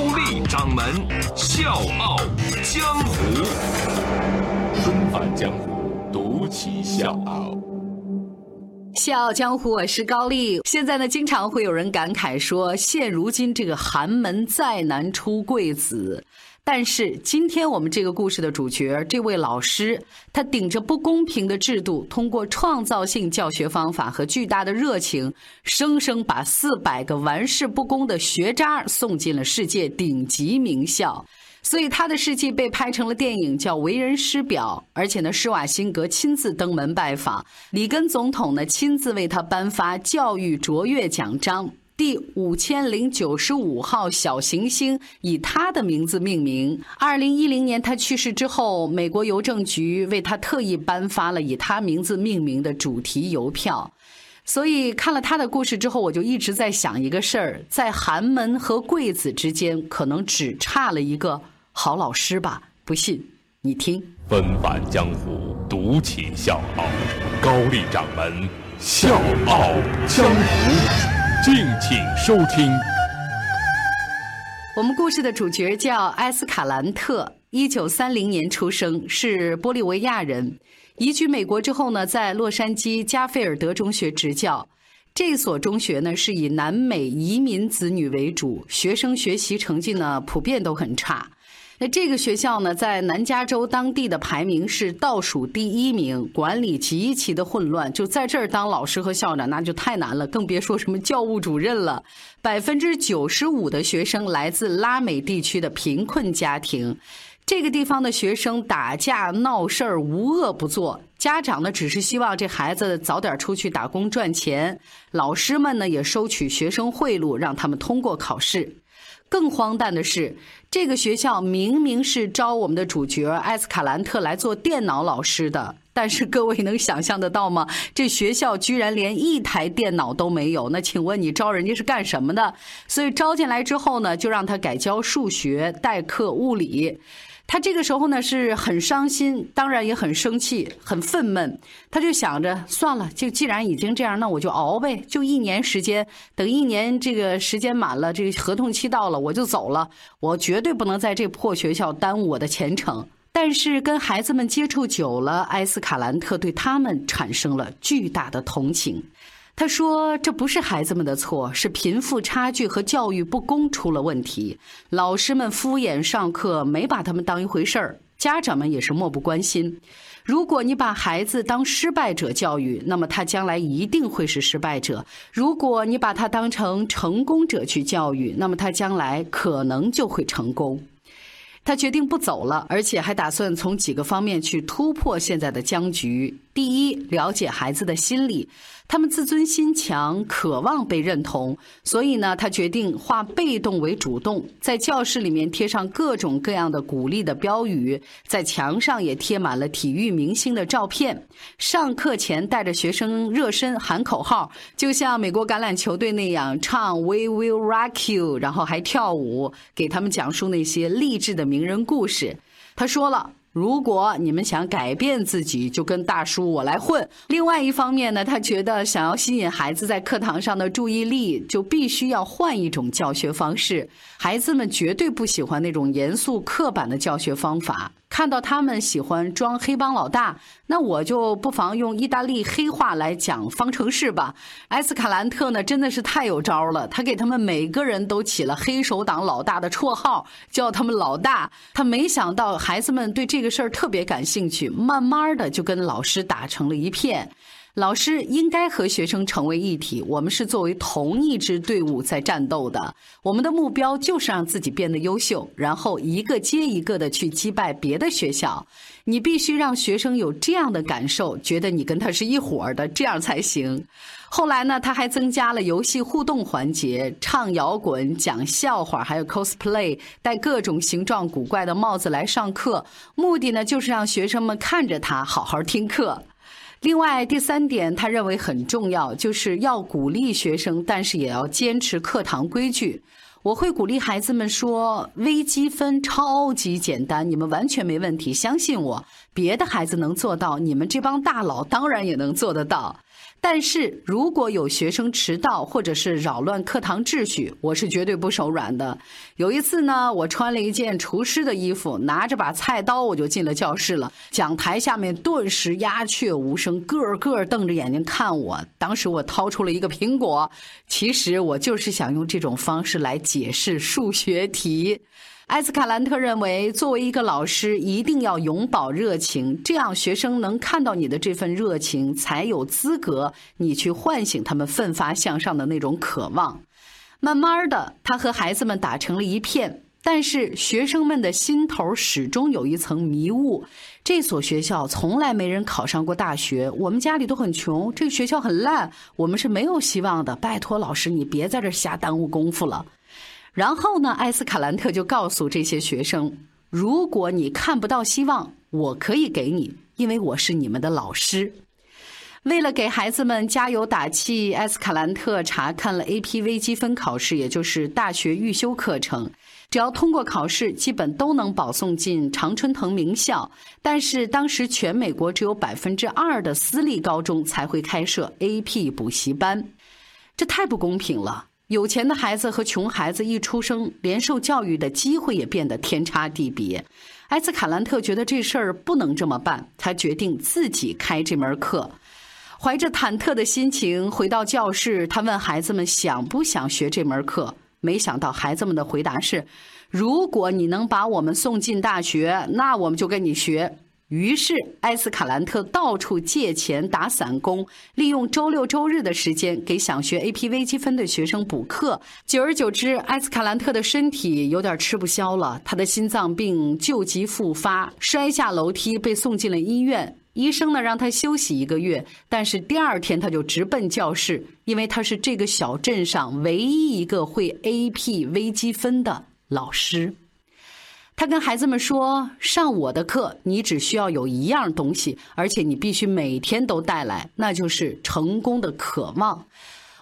高丽掌门笑傲江湖，重返江湖，独骑笑傲。笑傲江湖，我是高丽。现在呢，经常会有人感慨说，现如今这个寒门再难出贵子。但是今天我们这个故事的主角，这位老师，他顶着不公平的制度，通过创造性教学方法和巨大的热情，生生把四百个玩世不恭的学渣送进了世界顶级名校。所以他的事迹被拍成了电影，叫《为人师表》，而且呢，施瓦辛格亲自登门拜访，里根总统呢亲自为他颁发教育卓越奖章。第五千零九十五号小行星以他的名字命名。二零一零年他去世之后，美国邮政局为他特意颁发了以他名字命名的主题邮票。所以看了他的故事之后，我就一直在想一个事儿：在寒门和贵子之间，可能只差了一个好老师吧？不信你听。纷繁江湖，独起笑傲，高丽掌门笑傲江湖。敬请收听。我们故事的主角叫埃斯卡兰特，一九三零年出生，是玻利维亚人。移居美国之后呢，在洛杉矶加菲尔德中学执教。这所中学呢，是以南美移民子女为主，学生学习成绩呢，普遍都很差。那这个学校呢，在南加州当地的排名是倒数第一名，管理极其的混乱。就在这儿当老师和校长，那就太难了，更别说什么教务主任了。百分之九十五的学生来自拉美地区的贫困家庭，这个地方的学生打架闹事儿无恶不作，家长呢只是希望这孩子早点出去打工赚钱，老师们呢也收取学生贿赂，让他们通过考试。更荒诞的是，这个学校明明是招我们的主角埃斯卡兰特来做电脑老师的，但是各位能想象得到吗？这学校居然连一台电脑都没有。那请问你招人家是干什么的？所以招进来之后呢，就让他改教数学、代课物理。他这个时候呢是很伤心，当然也很生气、很愤懑。他就想着，算了，就既然已经这样，那我就熬呗，就一年时间，等一年这个时间满了，这个合同期到了，我就走了。我绝对不能在这破学校耽误我的前程。但是跟孩子们接触久了，埃斯卡兰特对他们产生了巨大的同情。他说：“这不是孩子们的错，是贫富差距和教育不公出了问题。老师们敷衍上课，没把他们当一回事儿；家长们也是漠不关心。如果你把孩子当失败者教育，那么他将来一定会是失败者；如果你把他当成成功者去教育，那么他将来可能就会成功。”他决定不走了，而且还打算从几个方面去突破现在的僵局。第一，了解孩子的心理。他们自尊心强，渴望被认同，所以呢，他决定化被动为主动，在教室里面贴上各种各样的鼓励的标语，在墙上也贴满了体育明星的照片。上课前带着学生热身喊口号，就像美国橄榄球队那样唱 "We will rock you"，然后还跳舞，给他们讲述那些励志的名名人故事。他说了。如果你们想改变自己，就跟大叔我来混。另外一方面呢，他觉得想要吸引孩子在课堂上的注意力，就必须要换一种教学方式。孩子们绝对不喜欢那种严肃刻板的教学方法。看到他们喜欢装黑帮老大，那我就不妨用意大利黑话来讲方程式吧。埃斯卡兰特呢，真的是太有招了，他给他们每个人都起了黑手党老大的绰号，叫他们老大。他没想到孩子们对这个事儿特别感兴趣，慢慢的就跟老师打成了一片。老师应该和学生成为一体，我们是作为同一支队伍在战斗的。我们的目标就是让自己变得优秀，然后一个接一个的去击败别的学校。你必须让学生有这样的感受，觉得你跟他是一伙儿的，这样才行。后来呢，他还增加了游戏互动环节，唱摇滚、讲笑话，还有 cosplay，戴各种形状古怪的帽子来上课。目的呢，就是让学生们看着他好好听课。另外，第三点，他认为很重要，就是要鼓励学生，但是也要坚持课堂规矩。我会鼓励孩子们说：“微积分超级简单，你们完全没问题，相信我。别的孩子能做到，你们这帮大佬当然也能做得到。”但是如果有学生迟到或者是扰乱课堂秩序，我是绝对不手软的。有一次呢，我穿了一件厨师的衣服，拿着把菜刀，我就进了教室了。讲台下面顿时鸦雀无声，个个瞪着眼睛看我。当时我掏出了一个苹果，其实我就是想用这种方式来解释数学题。埃斯卡兰特认为，作为一个老师，一定要永葆热情，这样学生能看到你的这份热情，才有资格你去唤醒他们奋发向上的那种渴望。慢慢的，他和孩子们打成了一片，但是学生们的心头始终有一层迷雾。这所学校从来没人考上过大学，我们家里都很穷，这个学校很烂，我们是没有希望的。拜托老师，你别在这瞎耽误功夫了。然后呢，艾斯卡兰特就告诉这些学生：“如果你看不到希望，我可以给你，因为我是你们的老师。”为了给孩子们加油打气，艾斯卡兰特查看了 AP 微积分考试，也就是大学预修课程。只要通过考试，基本都能保送进常春藤名校。但是当时全美国只有百分之二的私立高中才会开设 AP 补习班，这太不公平了。有钱的孩子和穷孩子一出生，连受教育的机会也变得天差地别。埃斯卡兰特觉得这事儿不能这么办，他决定自己开这门课。怀着忐忑的心情回到教室，他问孩子们想不想学这门课。没想到孩子们的回答是：“如果你能把我们送进大学，那我们就跟你学。”于是，埃斯卡兰特到处借钱打散工，利用周六周日的时间给想学 AP 微积分的学生补课。久而久之，埃斯卡兰特的身体有点吃不消了，他的心脏病旧疾复发，摔下楼梯被送进了医院。医生呢让他休息一个月，但是第二天他就直奔教室，因为他是这个小镇上唯一一个会 AP 微积分的老师。他跟孩子们说：“上我的课，你只需要有一样东西，而且你必须每天都带来，那就是成功的渴望。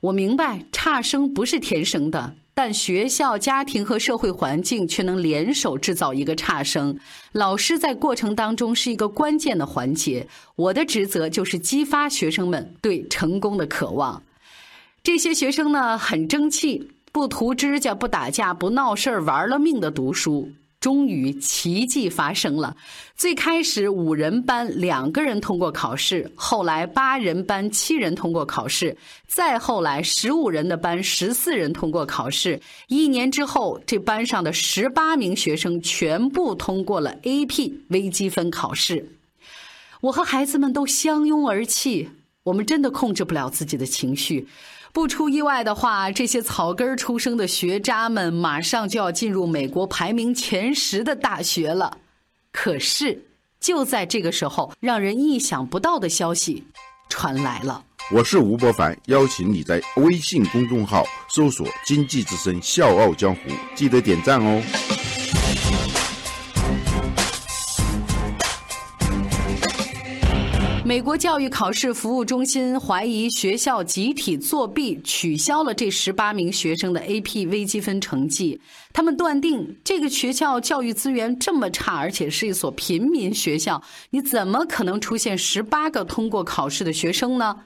我明白差生不是天生的，但学校、家庭和社会环境却能联手制造一个差生。老师在过程当中是一个关键的环节。我的职责就是激发学生们对成功的渴望。这些学生呢，很争气，不涂指甲，不打架，不闹事儿，玩了命的读书。”终于奇迹发生了。最开始五人班两个人通过考试，后来八人班七人通过考试，再后来十五人的班十四人通过考试。一年之后，这班上的十八名学生全部通过了 AP 微积分考试。我和孩子们都相拥而泣。我们真的控制不了自己的情绪。不出意外的话，这些草根出生的学渣们马上就要进入美国排名前十的大学了。可是，就在这个时候，让人意想不到的消息传来了。我是吴伯凡，邀请你在微信公众号搜索“经济之声笑傲江湖”，记得点赞哦。美国教育考试服务中心怀疑学校集体作弊，取消了这十八名学生的 AP 微积分成绩。他们断定这个学校教育资源这么差，而且是一所平民学校，你怎么可能出现十八个通过考试的学生呢？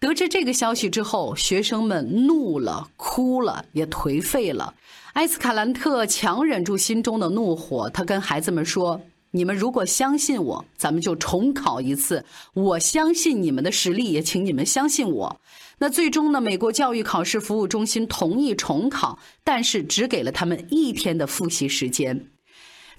得知这个消息之后，学生们怒了、哭了，也颓废了。埃斯卡兰特强忍住心中的怒火，他跟孩子们说。你们如果相信我，咱们就重考一次。我相信你们的实力，也请你们相信我。那最终呢？美国教育考试服务中心同意重考，但是只给了他们一天的复习时间。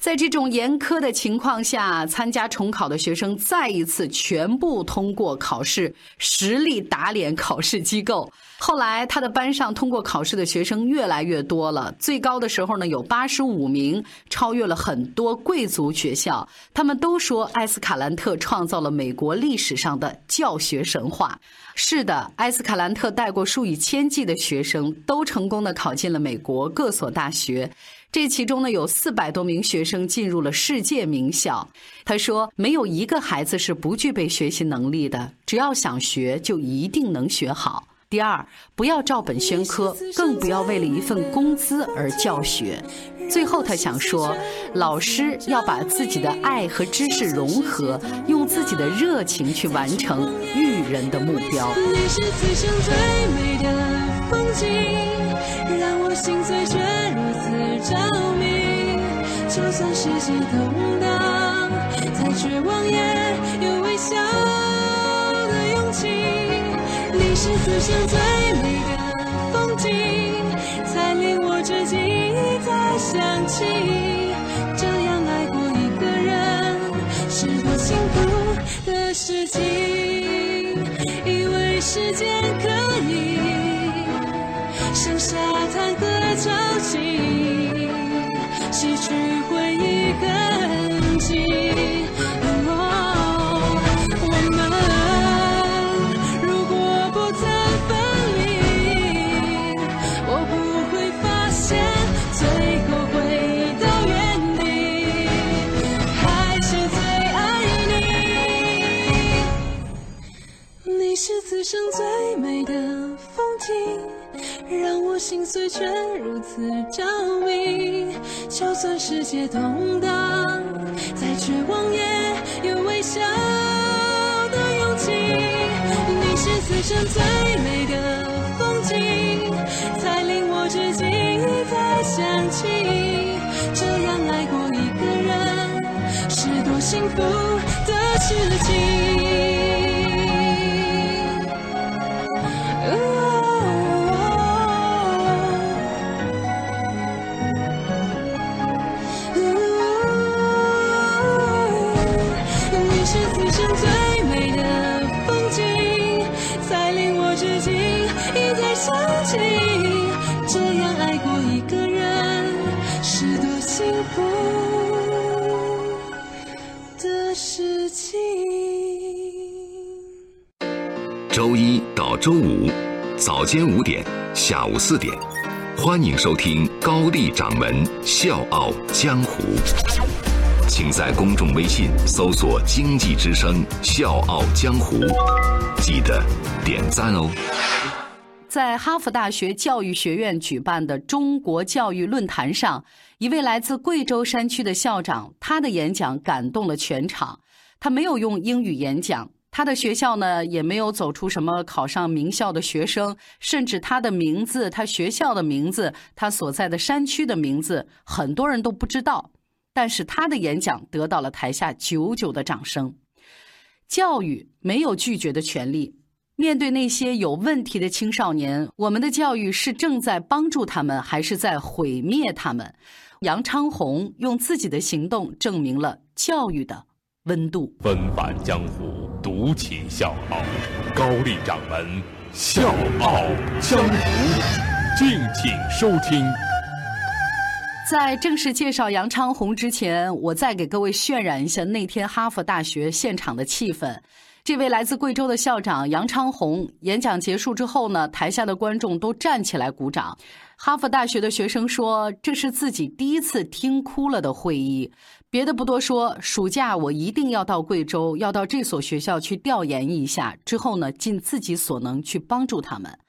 在这种严苛的情况下，参加重考的学生再一次全部通过考试，实力打脸考试机构。后来，他的班上通过考试的学生越来越多了，最高的时候呢有八十五名，超越了很多贵族学校。他们都说埃斯卡兰特创造了美国历史上的教学神话。是的，埃斯卡兰特带过数以千计的学生，都成功的考进了美国各所大学。这其中呢，有四百多名学生进入了世界名校。他说：“没有一个孩子是不具备学习能力的，只要想学，就一定能学好。”第二，不要照本宣科，更不要为了一份工资而教学。最后，他想说，老师要把自己的爱和知识融合，用自己的热情去完成育人的目标。你是此生最美的风景，让我心碎却如此着迷。就算世界动荡，再绝望也有微笑的勇气。你是此生最美的风景，才令我至今一再想起。这样爱过一个人，是多幸福的事情。以为时间沙滩和潮起，洗去回忆痕迹。却如此着迷。就算世界动荡，再绝望也有微笑的勇气。你是此生最美的风景，才令我至今一再想起。这样爱过一个人，是多幸福的事情。周五早间五点，下午四点，欢迎收听高丽掌门笑傲江湖。请在公众微信搜索“经济之声笑傲江湖”，记得点赞哦。在哈佛大学教育学院举办的中国教育论坛上，一位来自贵州山区的校长，他的演讲感动了全场。他没有用英语演讲，他的学校呢也没有走出什么考上名校的学生，甚至他的名字、他学校的名字、他所在的山区的名字，很多人都不知道。但是他的演讲得到了台下久久的掌声。教育没有拒绝的权利。面对那些有问题的青少年，我们的教育是正在帮助他们，还是在毁灭他们？杨昌宏用自己的行动证明了教育的温度。纷返江湖，独起笑傲，高丽掌门笑傲江湖，敬请收听。在正式介绍杨昌宏之前，我再给各位渲染一下那天哈佛大学现场的气氛。这位来自贵州的校长杨昌宏演讲结束之后呢，台下的观众都站起来鼓掌。哈佛大学的学生说：“这是自己第一次听哭了的会议。”别的不多说，暑假我一定要到贵州，要到这所学校去调研一下，之后呢，尽自己所能去帮助他们。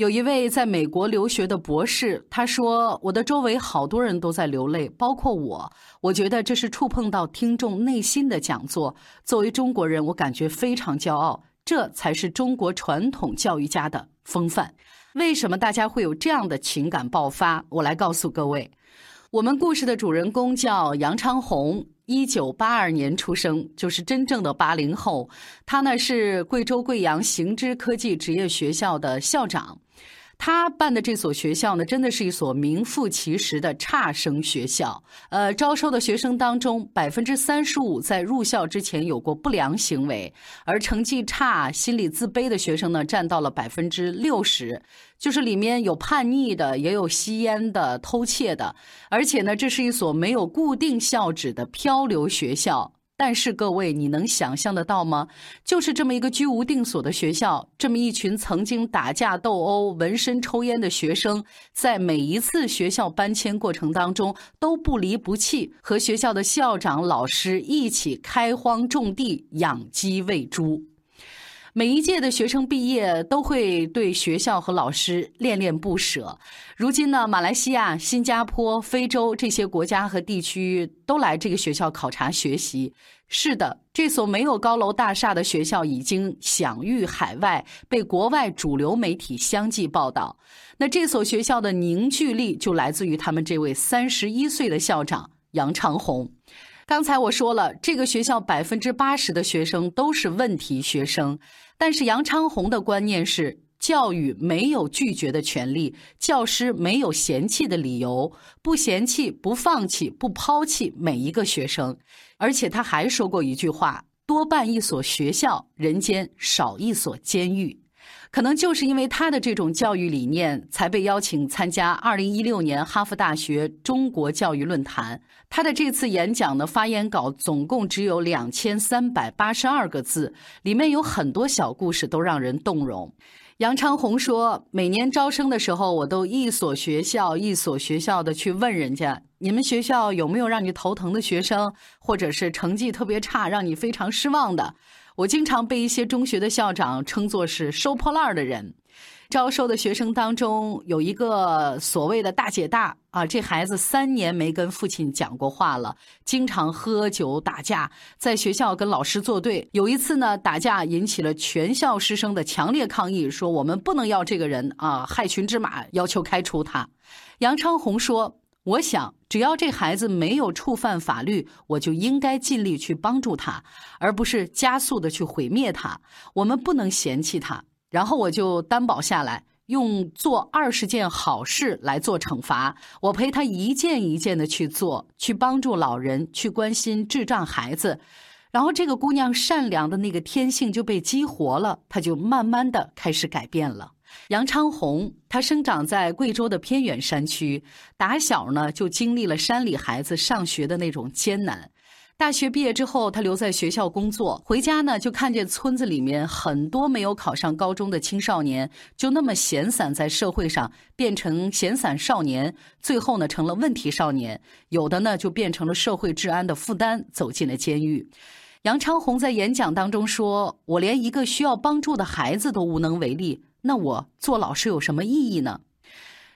有一位在美国留学的博士，他说：“我的周围好多人都在流泪，包括我。我觉得这是触碰到听众内心的讲座。作为中国人，我感觉非常骄傲。这才是中国传统教育家的风范。为什么大家会有这样的情感爆发？我来告诉各位。我们故事的主人公叫杨昌宏，一九八二年出生，就是真正的八零后。他呢是贵州贵阳行知科技职业学校的校长。他办的这所学校呢，真的是一所名副其实的差生学校。呃，招收的学生当中，百分之三十五在入校之前有过不良行为，而成绩差、心理自卑的学生呢，占到了百分之六十。就是里面有叛逆的，也有吸烟的、偷窃的，而且呢，这是一所没有固定校址的漂流学校。但是各位，你能想象得到吗？就是这么一个居无定所的学校，这么一群曾经打架斗殴、纹身抽烟的学生，在每一次学校搬迁过程当中都不离不弃，和学校的校长、老师一起开荒种地、养鸡喂猪。每一届的学生毕业都会对学校和老师恋恋不舍。如今呢，马来西亚、新加坡、非洲这些国家和地区都来这个学校考察学习。是的，这所没有高楼大厦的学校已经享誉海外，被国外主流媒体相继报道。那这所学校的凝聚力就来自于他们这位三十一岁的校长杨长红。刚才我说了，这个学校百分之八十的学生都是问题学生，但是杨昌红的观念是：教育没有拒绝的权利，教师没有嫌弃的理由，不嫌弃、不放弃、不抛弃每一个学生。而且他还说过一句话：多办一所学校，人间少一所监狱。可能就是因为他的这种教育理念，才被邀请参加2016年哈佛大学中国教育论坛。他的这次演讲的发言稿总共只有2382个字，里面有很多小故事都让人动容。杨昌宏说：“每年招生的时候，我都一所学校一所学校的去问人家，你们学校有没有让你头疼的学生，或者是成绩特别差让你非常失望的。”我经常被一些中学的校长称作是收破烂的人。招收的学生当中有一个所谓的大姐大啊，这孩子三年没跟父亲讲过话了，经常喝酒打架，在学校跟老师作对。有一次呢，打架引起了全校师生的强烈抗议，说我们不能要这个人啊，害群之马，要求开除他。杨昌红说。我想，只要这孩子没有触犯法律，我就应该尽力去帮助他，而不是加速的去毁灭他。我们不能嫌弃他。然后我就担保下来，用做二十件好事来做惩罚。我陪他一件一件的去做，去帮助老人，去关心智障孩子。然后这个姑娘善良的那个天性就被激活了，她就慢慢的开始改变了。杨昌红，他生长在贵州的偏远山区，打小呢就经历了山里孩子上学的那种艰难。大学毕业之后，他留在学校工作，回家呢就看见村子里面很多没有考上高中的青少年，就那么闲散在社会上，变成闲散少年，最后呢成了问题少年，有的呢就变成了社会治安的负担，走进了监狱。杨昌红在演讲当中说：“我连一个需要帮助的孩子都无能为力。”那我做老师有什么意义呢？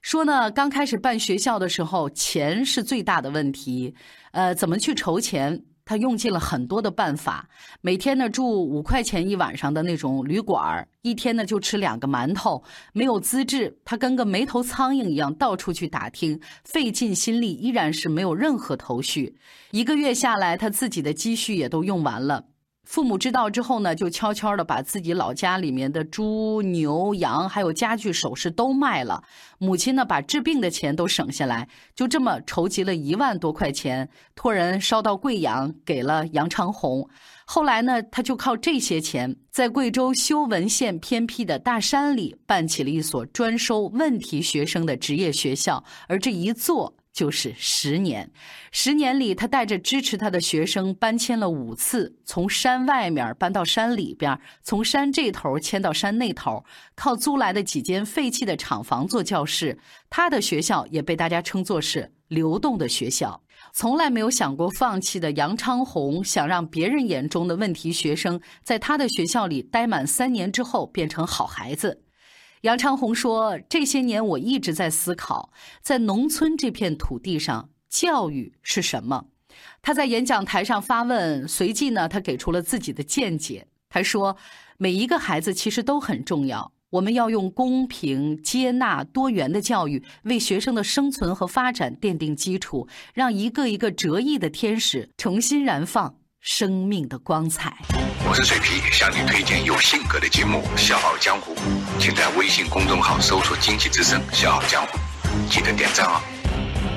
说呢，刚开始办学校的时候，钱是最大的问题。呃，怎么去筹钱？他用尽了很多的办法。每天呢，住五块钱一晚上的那种旅馆一天呢就吃两个馒头。没有资质，他跟个没头苍蝇一样到处去打听，费尽心力，依然是没有任何头绪。一个月下来，他自己的积蓄也都用完了。父母知道之后呢，就悄悄的把自己老家里面的猪、牛、羊，还有家具、首饰都卖了。母亲呢，把治病的钱都省下来，就这么筹集了一万多块钱，托人捎到贵阳，给了杨长红。后来呢，他就靠这些钱，在贵州修文县偏僻的大山里，办起了一所专收问题学生的职业学校，而这一做。就是十年，十年里，他带着支持他的学生搬迁了五次，从山外面搬到山里边，从山这头迁到山那头，靠租来的几间废弃的厂房做教室。他的学校也被大家称作是流动的学校。从来没有想过放弃的杨昌红，想让别人眼中的问题学生，在他的学校里待满三年之后变成好孩子。杨昌红说：“这些年我一直在思考，在农村这片土地上，教育是什么？”他在演讲台上发问，随即呢，他给出了自己的见解。他说：“每一个孩子其实都很重要，我们要用公平、接纳、多元的教育，为学生的生存和发展奠定基础，让一个一个折翼的天使重新燃放生命的光彩。”我是水皮，向你推荐有性格的节目《笑傲江湖》，请在微信公众号搜索“经济之声笑傲江湖”，记得点赞哦。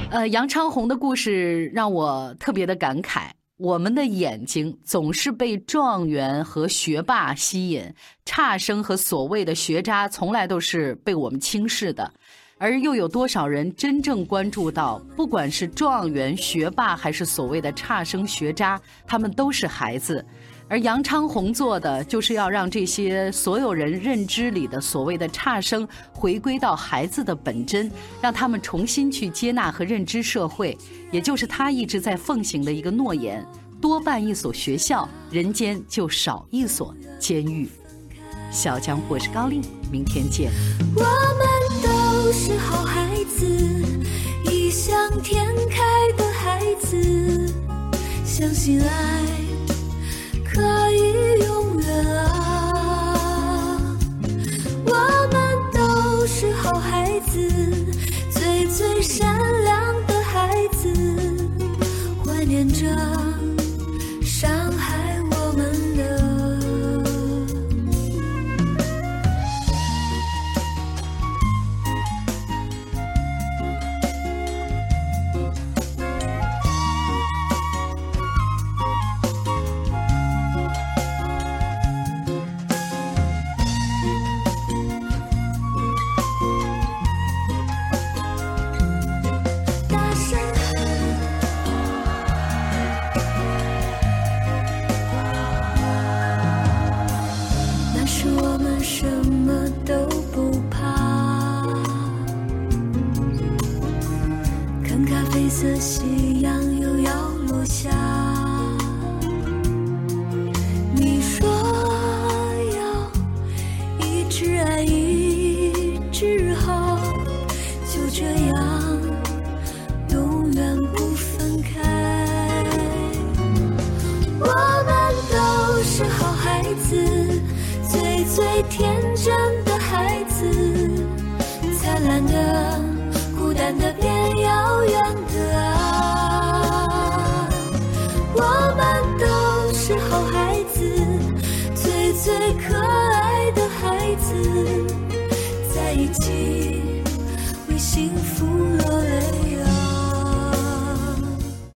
呃，杨昌红的故事让我特别的感慨。我们的眼睛总是被状元和学霸吸引，差生和所谓的学渣从来都是被我们轻视的。而又有多少人真正关注到，不管是状元、学霸，还是所谓的差生、学渣，他们都是孩子。而杨昌宏做的，就是要让这些所有人认知里的所谓的差生，回归到孩子的本真，让他们重新去接纳和认知社会，也就是他一直在奉行的一个诺言：多办一所学校，人间就少一所监狱。小江我是高丽，明天见。我们都是好孩子，异想天开的孩子，相信爱